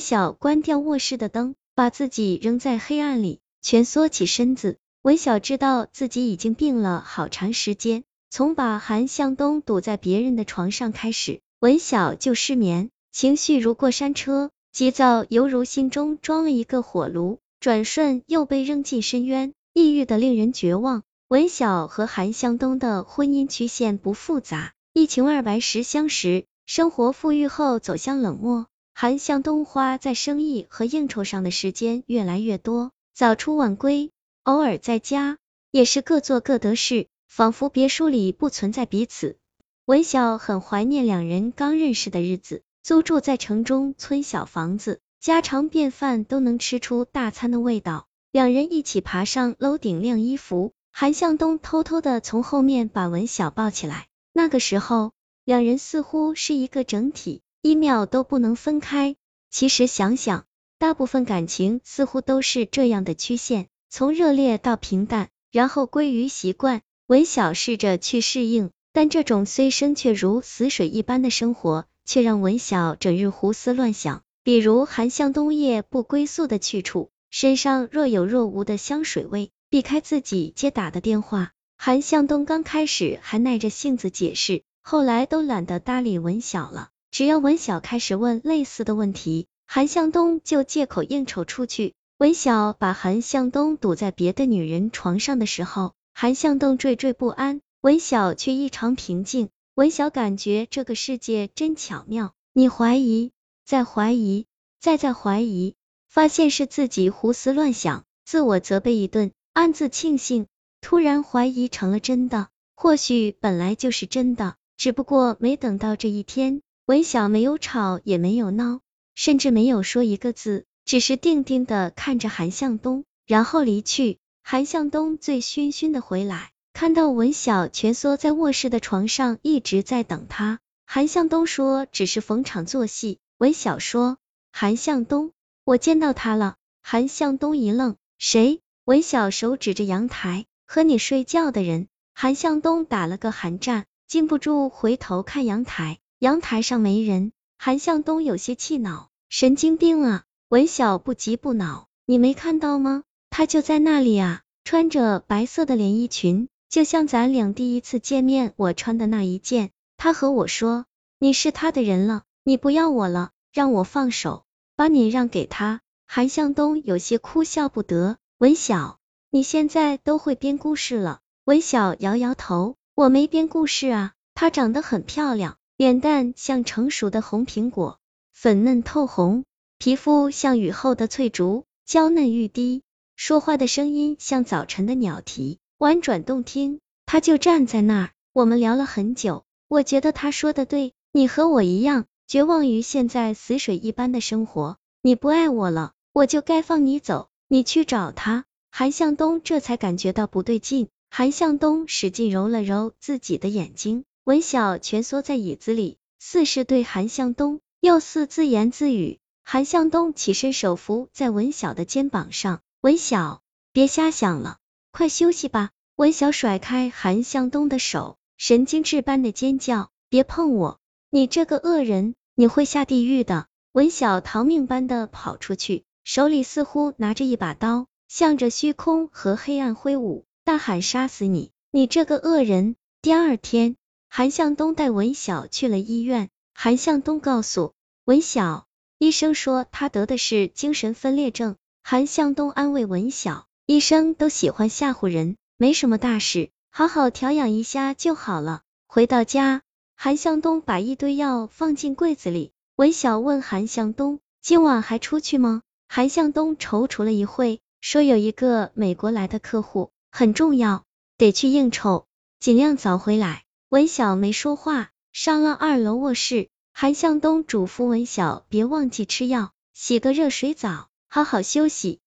晓关掉卧室的灯，把自己扔在黑暗里，蜷缩起身子。文晓知道自己已经病了好长时间，从把韩向东堵在别人的床上开始，文晓就失眠，情绪如过山车，急躁犹如心中装了一个火炉，转瞬又被扔进深渊，抑郁的令人绝望。文晓和韩向东的婚姻曲线不复杂，一穷二白时相识，生活富裕后走向冷漠。韩向东花在生意和应酬上的时间越来越多，早出晚归。偶尔在家也是各做各的事，仿佛别墅里不存在彼此。文晓很怀念两人刚认识的日子，租住在城中村小房子，家常便饭都能吃出大餐的味道。两人一起爬上楼顶晾衣服，韩向东偷偷的从后面把文晓抱起来。那个时候，两人似乎是一个整体，一秒都不能分开。其实想想，大部分感情似乎都是这样的曲线。从热烈到平淡，然后归于习惯。文晓试着去适应，但这种虽生却如死水一般的生活，却让文晓整日胡思乱想。比如韩向东夜不归宿的去处，身上若有若无的香水味，避开自己接打的电话。韩向东刚开始还耐着性子解释，后来都懒得搭理文晓了。只要文晓开始问类似的问题，韩向东就借口应酬出去。文晓把韩向东堵在别的女人床上的时候，韩向东惴惴不安，文晓却异常平静。文晓感觉这个世界真巧妙，你怀疑，再怀疑，再再怀疑，发现是自己胡思乱想，自我责备一顿，暗自庆幸，突然怀疑成了真的。或许本来就是真的，只不过没等到这一天。文晓没有吵，也没有闹，甚至没有说一个字。只是定定的看着韩向东，然后离去。韩向东醉醺醺的回来，看到文晓蜷缩在卧室的床上，一直在等他。韩向东说只是逢场作戏。文晓说韩向东，我见到他了。韩向东一愣，谁？文晓手指着阳台，和你睡觉的人。韩向东打了个寒战，禁不住回头看阳台，阳台上没人。韩向东有些气恼，神经病啊！文晓不急不恼，你没看到吗？他就在那里啊，穿着白色的连衣裙，就像咱俩第一次见面我穿的那一件。他和我说，你是他的人了，你不要我了，让我放手，把你让给他。韩向东有些哭笑不得。文晓，你现在都会编故事了？文晓摇摇头，我没编故事啊。她长得很漂亮，脸蛋像成熟的红苹果，粉嫩透红。皮肤像雨后的翠竹，娇嫩欲滴；说话的声音像早晨的鸟啼，婉转动听。他就站在那儿，我们聊了很久。我觉得他说的对，你和我一样，绝望于现在死水一般的生活。你不爱我了，我就该放你走。你去找他。韩向东这才感觉到不对劲。韩向东使劲揉了揉自己的眼睛。文晓蜷缩在椅子里，似是对韩向东，又似自言自语。韩向东起身，手扶在文晓的肩膀上。文晓，别瞎想了，快休息吧。文晓甩开韩向东的手，神经质般的尖叫：“别碰我！你这个恶人，你会下地狱的！”文晓逃命般的跑出去，手里似乎拿着一把刀，向着虚空和黑暗挥舞，大喊：“杀死你！你这个恶人！”第二天，韩向东带文晓去了医院。韩向东告诉文晓。医生说他得的是精神分裂症。韩向东安慰文晓，医生都喜欢吓唬人，没什么大事，好好调养一下就好了。回到家，韩向东把一堆药放进柜子里。文晓问韩向东，今晚还出去吗？韩向东踌躇了一会，说有一个美国来的客户，很重要，得去应酬，尽量早回来。文晓没说话，上了二楼卧室。韩向东嘱咐文晓别忘记吃药，洗个热水澡，好好休息。